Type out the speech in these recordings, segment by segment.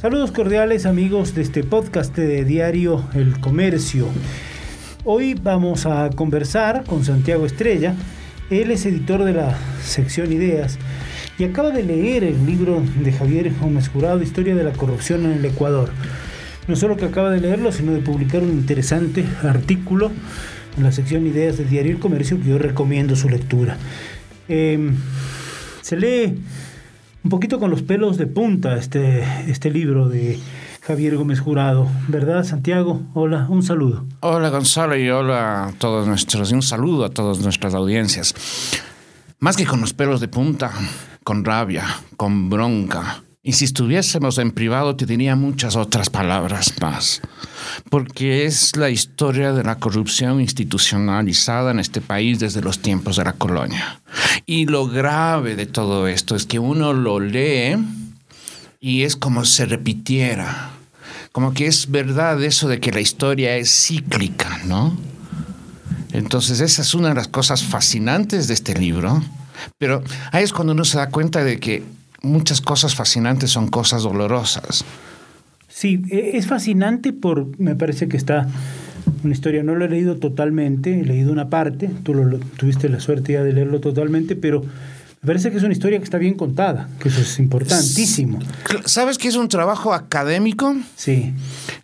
Saludos cordiales amigos de este podcast de Diario El Comercio. Hoy vamos a conversar con Santiago Estrella. Él es editor de la sección Ideas y acaba de leer el libro de Javier Gómez Jurado, Historia de la corrupción en el Ecuador. No solo que acaba de leerlo, sino de publicar un interesante artículo en la sección Ideas de Diario El Comercio que yo recomiendo su lectura. Em, se lee un poquito con los pelos de punta este, este libro de Javier Gómez Jurado, ¿verdad, Santiago? Hola, un saludo. Hola, Gonzalo, y hola a todos nuestros, y un saludo a todas nuestras audiencias. Más que con los pelos de punta, con rabia, con bronca, y si estuviésemos en privado te diría muchas otras palabras más, porque es la historia de la corrupción institucionalizada en este país desde los tiempos de la colonia. Y lo grave de todo esto es que uno lo lee y es como se repitiera, como que es verdad eso de que la historia es cíclica, ¿no? Entonces esa es una de las cosas fascinantes de este libro, pero ahí es cuando uno se da cuenta de que muchas cosas fascinantes son cosas dolorosas. Sí, e, es fascinante por, me parece que está una historia, no lo he leído totalmente, he leído una parte, tú lo, tuviste la suerte ya de leerlo totalmente, pero me parece que es una historia que está bien contada, que eso es importantísimo. ¿Sabes que es un trabajo académico? Sí.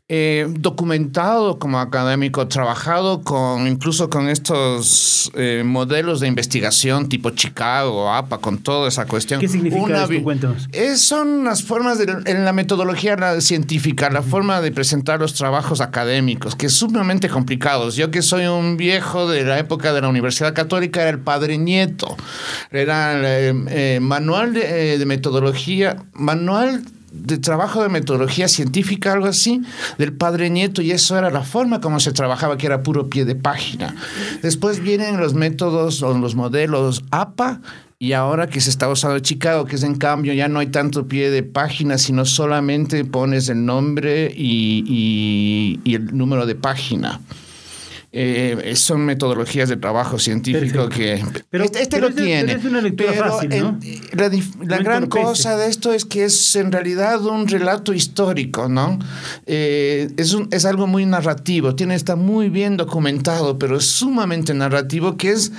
Eh, documentado como académico, trabajado con incluso con estos eh, modelos de investigación tipo Chicago, APA, con toda esa cuestión. ¿Qué significa esto? Cuéntanos. son las formas de, en la metodología científica, la forma de presentar los trabajos académicos, que es sumamente complicados. Yo que soy un viejo de la época de la Universidad Católica, era el padre nieto. Era el eh, manual de, de metodología, manual de trabajo de metodología científica, algo así, del padre nieto, y eso era la forma como se trabajaba, que era puro pie de página. Después vienen los métodos o los modelos APA, y ahora que se está usando Chicago, que es en cambio ya no hay tanto pie de página, sino solamente pones el nombre y el número de página. Eh, son metodologías de trabajo científico que pero, este, este lo tiene. es una lectura fácil, ¿no? La, gran cosa de esto es que es en realidad un relato histórico, ¿no? Eh, es, un, es algo muy narrativo, tiene está muy bien documentado, pero es sumamente narrativo que es,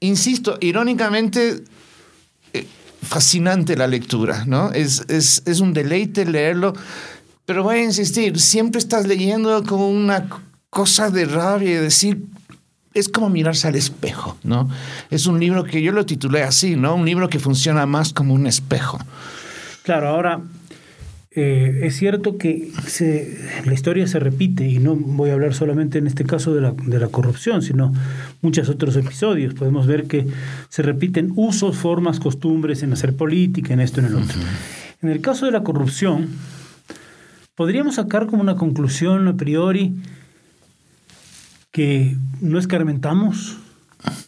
insisto, irónicamente eh, fascinante la lectura, ¿no? Es, es, es un deleite leerlo, pero voy a insistir, siempre estás leyendo con una cosa de rabia y decir, es como mirarse al espejo, ¿no? Es un libro que yo lo titulé así, ¿no? Un libro que funciona más como un espejo. Claro, ahora eh, es cierto que la historia se repite y no voy a hablar solamente en este caso de la, de la, corrupción, sino muchos otros episodios. Podemos ver que se repiten usos, formas, costumbres en hacer política, en esto, en el otro. En el caso de la corrupción, podríamos sacar como una conclusión a priori que no escarmentamos,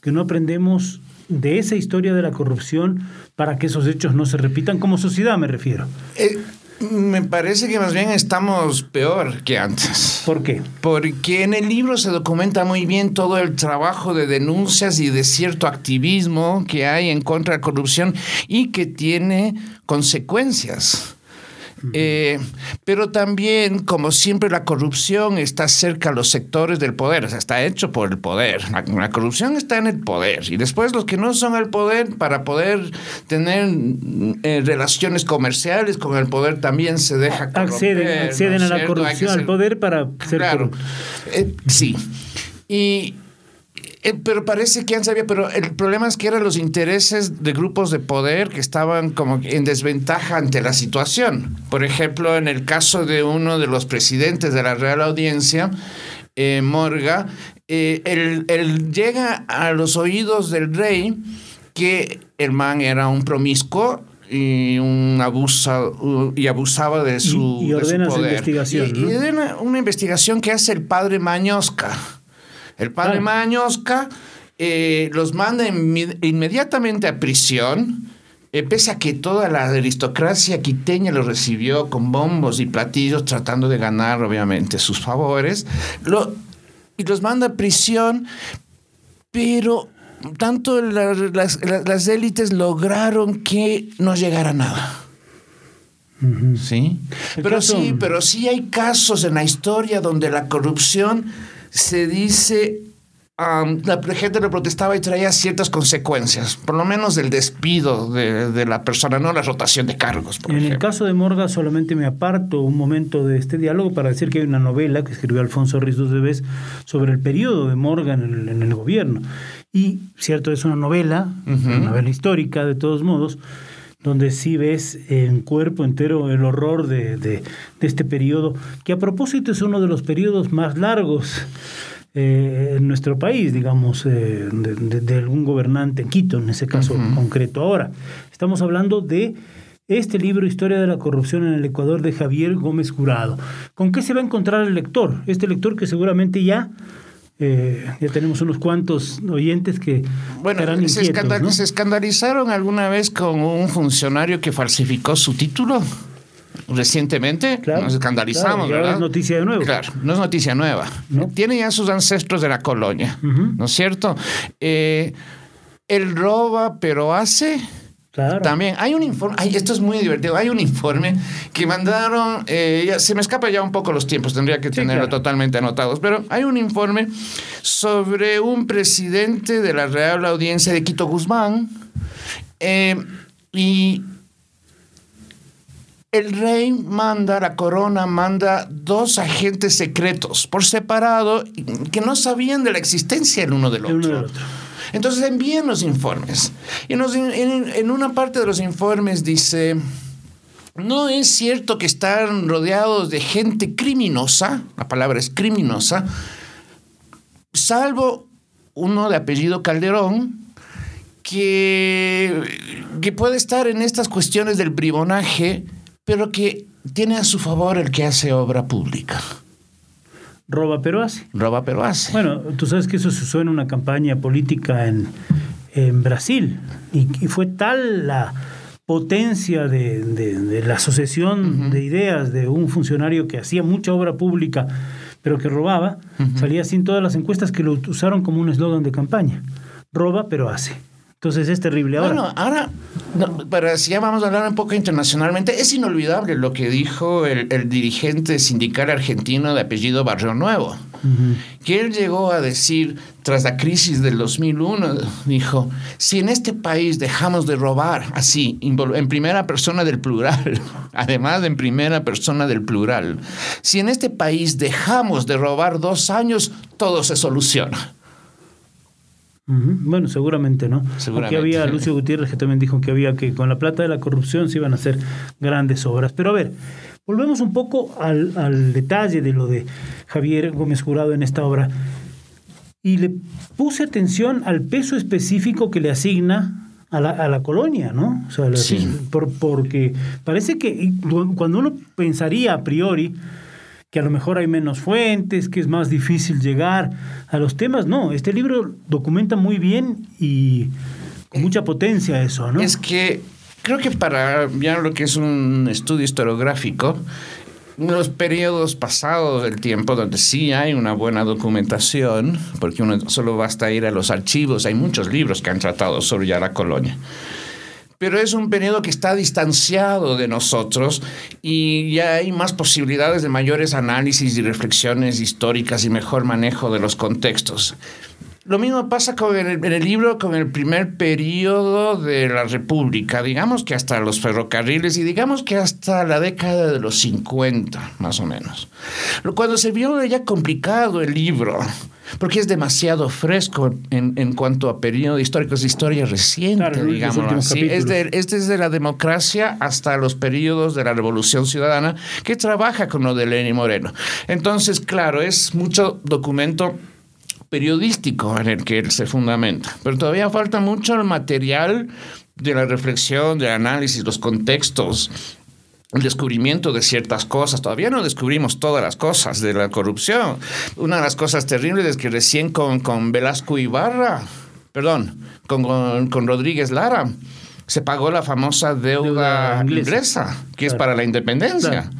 que no aprendemos de esa historia de la corrupción para que esos hechos no se repitan como sociedad, me refiero. Eh, me parece que más bien estamos peor que antes. ¿Por qué? Porque en el libro se documenta muy bien todo el trabajo de denuncias y de cierto activismo que hay en contra de la corrupción y que tiene consecuencias. Eh, pero también, como siempre, la corrupción está cerca a los sectores del poder, o sea, está hecho por el poder. La, corrupción está en el poder. Y después los que no son el poder, para poder tener eh, relaciones comerciales con el poder, también se deja corromper. Acceden, a la corrupción, al poder para ser claro, eh, sí. Y eh, pero parece que han sabido, pero el problema es que eran los intereses de grupos de poder que estaban como en desventaja ante la situación. Por ejemplo, en el caso de uno de los presidentes de la Real Audiencia, eh, Morga, eh, él, llega a los oídos del rey que el man era un promiscuo y un abuso y abusaba de su, y, ordena Su investigación, y, ordena una investigación que hace el padre Mañosca el padre Mañosca eh, los manda inmediatamente a prisión, eh, pese a que toda la aristocracia quiteña lo recibió con bombos y platillos, tratando de ganar, obviamente, sus favores. y los manda a prisión, pero tanto las, las élites lograron que no llegara nada. ¿Sí? Pero sí, pero sí hay casos en la historia donde la corrupción se dice la gente le protestaba y traía ciertas consecuencias, por lo menos del despido de, la persona, no la rotación de cargos. en el caso de Morga solamente me aparto un momento de este diálogo para decir que hay una novela que escribió Alfonso Rizos de Vez sobre el periodo de Morga en el, gobierno. Y, cierto, es una novela, una novela histórica de todos modos, donde sí ves en cuerpo entero el horror de, de, este periodo, que a propósito es uno de los periodos más largos eh, en nuestro país, digamos, eh, de, algún gobernante en Quito, en ese caso concreto. Ahora, estamos hablando de este libro, Historia de la Corrupción en el Ecuador, de Javier Gómez Jurado. ¿Con qué se va a encontrar el lector? Este lector que seguramente ya eh, ya tenemos unos cuantos oyentes que bueno se, se, escandalizaron alguna vez con un funcionario que falsificó su título recientemente. nos escandalizamos, ¿verdad? No es noticia de nuevo. Claro, no es noticia nueva. Tiene ya sus ancestros de la colonia, ¿no es cierto? Eh, él roba, pero hace. Claro. También hay un informe, esto es muy divertido, hay un informe que mandaron, eh, se me escapa ya un poco los tiempos, tendría que tenerlo totalmente anotados, pero hay un informe sobre un presidente de la Real Audiencia de Quito Guzmán eh, y el rey manda, la corona manda dos agentes secretos por separado que no sabían de la existencia el uno del otro. Entonces envían los informes. Y en, una parte de los informes dice, no es cierto que están rodeados de gente criminosa, la palabra es criminosa, salvo uno de apellido Calderón, que, que puede estar en estas cuestiones del bribonaje pero que tiene a su favor el que hace obra pública. Roba pero hace. Roba pero hace. Bueno, tú sabes que eso se usó en una campaña política en, Brasil y, fue tal la potencia de, la asociación de ideas de un funcionario que hacía mucha obra pública pero que robaba, salía sin todas las encuestas que lo usaron como un eslogan de campaña. Roba pero hace. Entonces es terrible. Ahora, bueno, ahora, pero si ya vamos a hablar un poco internacionalmente, es inolvidable lo que dijo el, dirigente sindical argentino de apellido Barrio Nuevo, que él llegó a decir, tras la crisis del 2001, dijo, si en este país dejamos de robar así, en primera persona del plural, además en primera persona del plural, si en este país dejamos de robar dos años, todo se soluciona. Bueno, seguramente no. Seguramente. Aquí había Lucio Gutiérrez que también dijo que había que con la plata de la corrupción se iban a hacer grandes obras. Pero a ver, volvemos un poco al, detalle de lo de Javier Gómez Jurado en esta obra. Y le puse atención al peso específico que le asigna a la, a la colonia, ¿no? O sea, sí. por, porque parece que cuando uno pensaría a priori que a lo mejor hay menos fuentes, que es más difícil llegar a los temas. No, este libro documenta muy bien y con mucha potencia eso, ¿no? Es que creo que para ya lo que es un estudio historiográfico, los periodos pasados del tiempo donde sí hay una buena documentación, porque uno solo basta ir a los archivos, hay muchos libros que han tratado sobre ya la colonia pero es un periodo que está distanciado de nosotros y ya hay más posibilidades de mayores análisis y reflexiones históricas y mejor manejo de los contextos. Lo mismo pasa con el, en el libro con el primer periodo de la República, digamos que hasta los ferrocarriles y digamos que hasta la década de los 50, más o menos. Cuando se vio ya complicado el libro, porque es demasiado fresco en, en cuanto a periodos históricos de historia reciente, digamos así. Es de, es desde la democracia hasta los periodos de la Revolución Ciudadana que trabaja con lo de Lenin Moreno. Entonces, claro, es mucho documento periodístico en el que él se fundamenta. Pero todavía falta mucho el material de la reflexión, del análisis, los contextos, el descubrimiento de ciertas cosas. Todavía no descubrimos todas las cosas de la corrupción. Una de las cosas terribles es que recién con, con Velasco Ibarra, perdón, con, con, Rodríguez Lara, se pagó la famosa deuda, inglesa, que es para la independencia.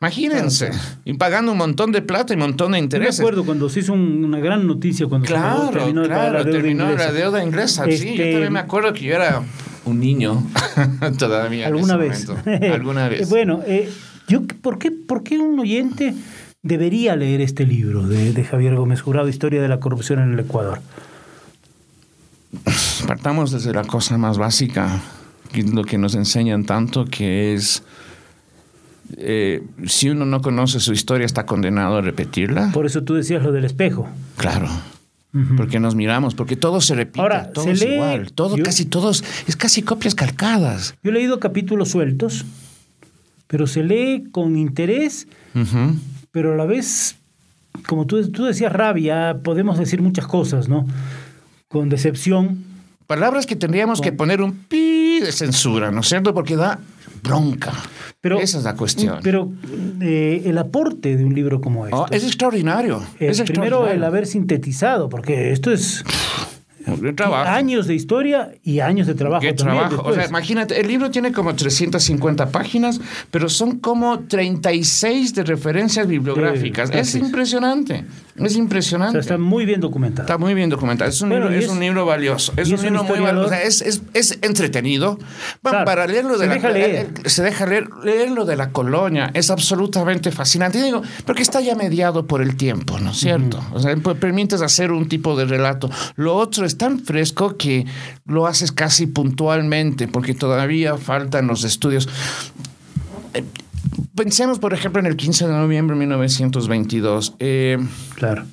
Imagínense, y pagando un montón de plata y un montón de intereses. Me acuerdo cuando se hizo una gran noticia cuando claro, terminó, claro, la deuda terminó inglesa. la deuda inglesa. Sí, yo este, también me acuerdo que yo era un niño todavía. en ¿Alguna ese vez? momento. Alguna vez. bueno, eh, yo, ¿por, qué, ¿por qué un oyente debería leer este libro de, de Javier Gómez Jurado, Historia de la corrupción en el Ecuador? Partamos desde la cosa más básica, lo que nos enseñan tanto, que es eh, si uno no conoce su historia está condenado a repetirla. Por eso tú decías lo del espejo. Claro. Porque nos miramos, porque todo se repite, Ahora, todo se es lee- igual, todo yo- casi todos es casi copias calcadas. Yo he leído capítulos sueltos, pero se lee con interés, Ujú. pero a la vez, como tú, tú decías, rabia, podemos decir muchas cosas, ¿no? Con decepción. Palabras que tendríamos que poner un pi de censura, ¿no es cierto? Porque da bronca. Pero, Esa es la cuestión. Pero eh, el aporte de un libro como este. Oh, es extraordinario. Eh, es primero el haber sintetizado, porque esto es años de historia y años de trabajo. Qué también trabajo. O sea, imagínate, el libro tiene como 350 páginas, pero son como 36 de referencias bibliográficas. Sí, es así es. impresionante. Es O sea, está muy bien documentado. Está muy bien documentado. Es un, Bueno, libro, es, es- un libro valioso. Es un es un libro muy valioso. O sea, es, es, es entretenido. Claro, para leerlo de se la, deja leer. Se deja leer, leerlo de la colonia. Es absolutamente fascinante. Y digo, porque está ya mediado por el tiempo, ¿no es cierto? O sea, pues, permites hacer un tipo de relato. Lo otro es tan fresco que lo haces casi puntualmente, porque todavía faltan los estudios. Pensemos, por ejemplo, en el 15 de noviembre de 1922. Eh, Claro.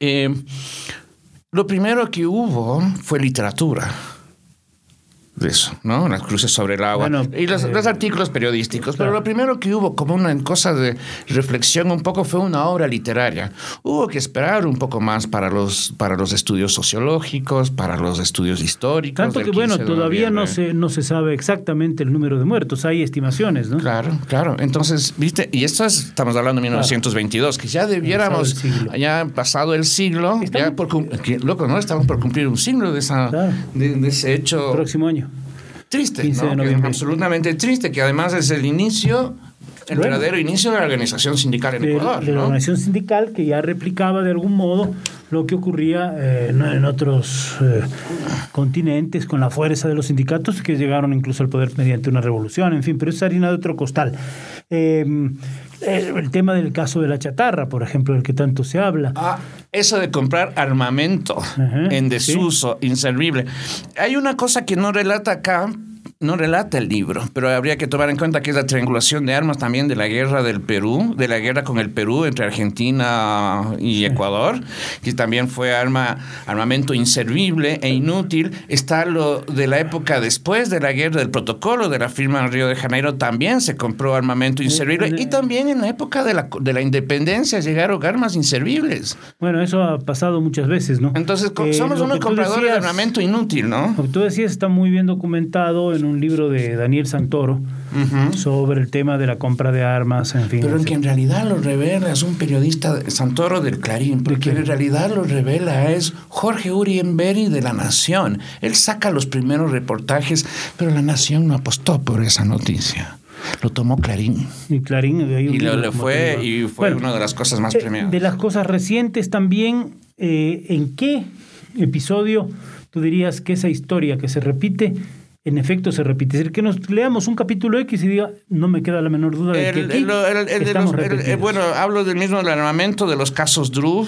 eh, lo primero que hubo fue literatura. De eso, ¿no? Las cruces sobre el agua. Bueno, y los, eh, los artículos periodísticos. Pero claro. lo primero que hubo como una cosa de reflexión un poco fue una obra literaria. Hubo que esperar un poco más para los, para los estudios sociológicos, para los estudios históricos. Tanto que, bueno, 15 de todavía no se, no se sabe exactamente el número de muertos. Hay estimaciones, ¿no? Claro, claro. Entonces, viste, y esto es, estamos hablando de 1922, que ya debiéramos, Pasado ya pasado el siglo, ya Estamos- por, cum- que, loco, ¿no? Estamos por cumplir un siglo de, esa, Claro. de, de ese hecho Próximo año. Triste, 15 de ¿no? Que es noviembre. absolutamente triste, que además es el inicio, el Bueno. verdadero inicio de la organización sindical en de, Ecuador, de la organización sindical que ya replicaba de algún modo lo que ocurría eh, en- en otros eh, continentes con la fuerza de los sindicatos que llegaron incluso al poder mediante una revolución, en fin, pero es harina de otro costal. Eh, el tema del caso de la chatarra, por ejemplo, del que tanto se habla. Ah, eso de comprar armamento Ajá, en desuso, inservible. Hay una cosa que no relata acá, no relata el libro, pero habría que tomar en cuenta que es la triangulación de armas también de la guerra del Perú, de la guerra con el Perú entre Argentina y Ecuador, que también fue arma, armamento inservible e inútil. Está lo de la época después de la guerra del protocolo de la firma en Río de Janeiro, también se compró armamento inservible y también en la época de la, de la independencia llegaron armas inservibles. Bueno, eso ha pasado muchas veces, ¿no? Entonces, Eh, somos unos compradores de armamento inútil, ¿no? Lo que tú decías está muy bien documentado en un libro de Daniel Santoro sobre el tema de la compra de armas, en fin. Pero en que en realidad lo revela es un periodista de Santoro del Clarín, porque quién? en realidad lo revela es Jorge Urienberry de La Nación. Él saca los primeros reportajes, pero La Nación no apostó por esa noticia. Lo tomó Clarín. Y Clarín, hay un Y lo, le fue, y fue Bueno, una de las cosas más eh, premiadas. De las cosas recientes también, eh, ¿en qué episodio tú dirías que esa historia que se repite, en efecto se repite? Es decir, que nos leamos un capítulo X y diga, no me queda la menor duda de que aquí el- el- estamos los- el- el- repetidos. bueno, hablo del mismo del armamento, de los casos Drew,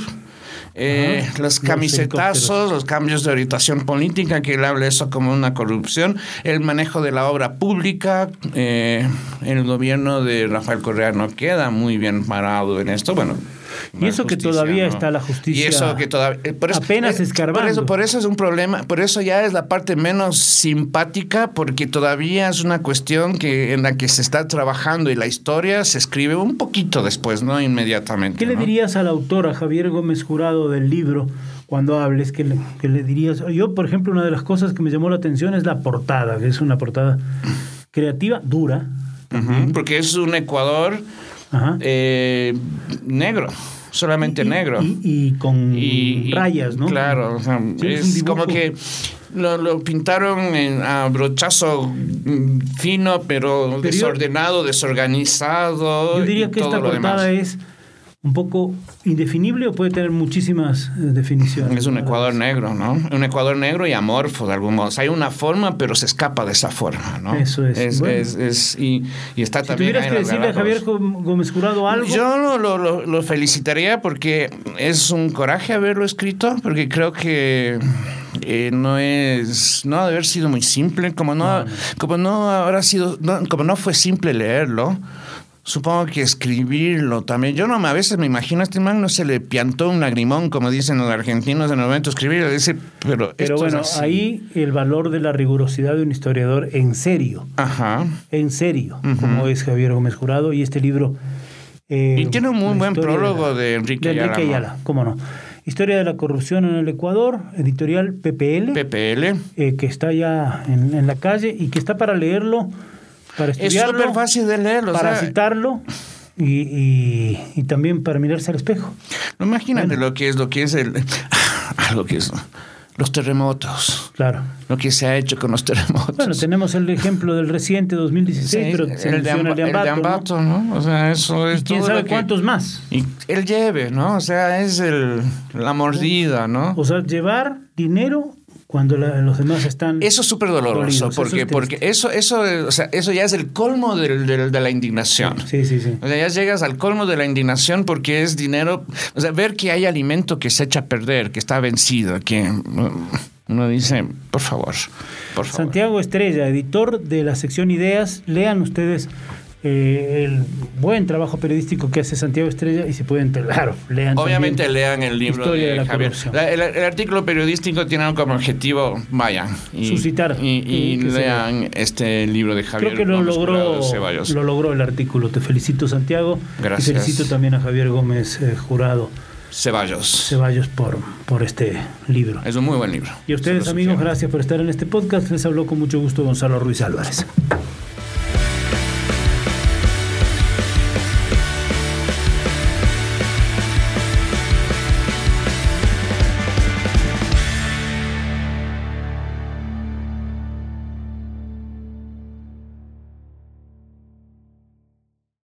eh, los los camisetazos, los cambios de orientación política, que él habla eso como una corrupción, el manejo de la obra pública, eh, el gobierno de Rafael Correa no queda muy bien parado en esto, bueno. Y eso que todavía está la justicia Y eso que todavía... eh, por eso- apenas eh, escarbando. Por eso, por eso es un problema, por eso ya es la parte menos simpática, porque todavía es una cuestión que en la que se está trabajando y la historia se escribe un poquito después, no inmediatamente. ¿Qué le dirías al autor, a Javier Gómez Jurado del libro, cuando hables? ¿Qué le, qué le dirías? Yo, por ejemplo, una de las cosas que me llamó la atención es la portada, que es una portada creativa, dura. Porque es un Ecuador eh, negro, solamente Y- negro. Y, y con Y- rayas, ¿no? Claro, o sea, Sí, es como que lo, lo pintaron en- a brochazo mm, fino, pero, desordenado, desorganizado. Yo diría que esta portada demás. es un poco indefinible o puede tener muchísimas eh, definiciones. Es un Ecuador negro, ¿no? Un Ecuador negro y amorfo de algún modo. O sea, hay una forma, pero se escapa de esa forma, ¿no? Eso es. Es, Bueno. es- es- y, y está Si también. tuvieras que decirle a Javier Gómez Jurado algo, Yo lo, lo- lo- lo felicitaría porque es un coraje haberlo escrito, porque creo que eh, no es, no ha de haber sido muy simple, como no, como no habrá sido, no- como no fue simple leerlo. Supongo que escribirlo también. Yo no a veces me imagino a este man no se le piantó un lagrimón, como dicen los argentinos en el momento de escribir. Dice, pero, pero esto es bueno, así". ahí el valor de la rigurosidad de un historiador en serio, Ajá. en serio, como es Javier Gómez Jurado y este libro. eh, Y tiene un muy buen prólogo la- de Enrique de Enrique Ayala, ¿no? Ayala, cómo no. Historia de la corrupción en el Ecuador, editorial PPL. PPL. eh, que está ya en, en la calle y que está para leerlo, para Es estudiarlo, súper fácil de leerlo. o para sea, citarlo y, y- y también para mirarse al espejo. No, Imagínate lo que es, lo que es el, algo que es los terremotos, Claro. lo que se ha hecho con los terremotos. Bueno, tenemos el ejemplo del reciente 2016, Sí, pero se el, de menciona Amba- el de el Ambato, ¿no? Ambato, ¿no? O sea, eso es Y quién todo sabe lo que- cuántos más. Y él lleve, ¿no? O sea, es el, la mordida, ¿no? O sea, llevar dinero cuando la- los demás están... Eso es súper doloroso, Dolidos, eso porque, es porque eso, eso, o sea, eso ya es el colmo del- del- de la indignación. Sí, sí, sí. O sea, ya llegas al colmo de la indignación porque es dinero, o sea, ver que hay alimento que se echa a perder, que está vencido, que uno dice, por favor, por favor. Santiago Estrella, editor de la sección Ideas. Lean ustedes eh, el buen trabajo periodístico que hace Santiago Estrella y se pueden, claro, lean Obviamente lean el libro Historia de, de la Javier. La- el, el artículo periodístico tiene como objetivo, vayan y, Suscitar. y, y que se lean este libro de Javier. Creo que lo logró, lo logró el artículo. Te felicito, Santiago. Gracias. Y felicito también a Javier Gómez eh, Jurado Ceballos. Ceballos por, por este libro. Es un muy buen libro. Y a ustedes, amigos, sugiero. gracias por estar en este podcast. Les habló con mucho gusto Gonzalo Ruiz Álvarez.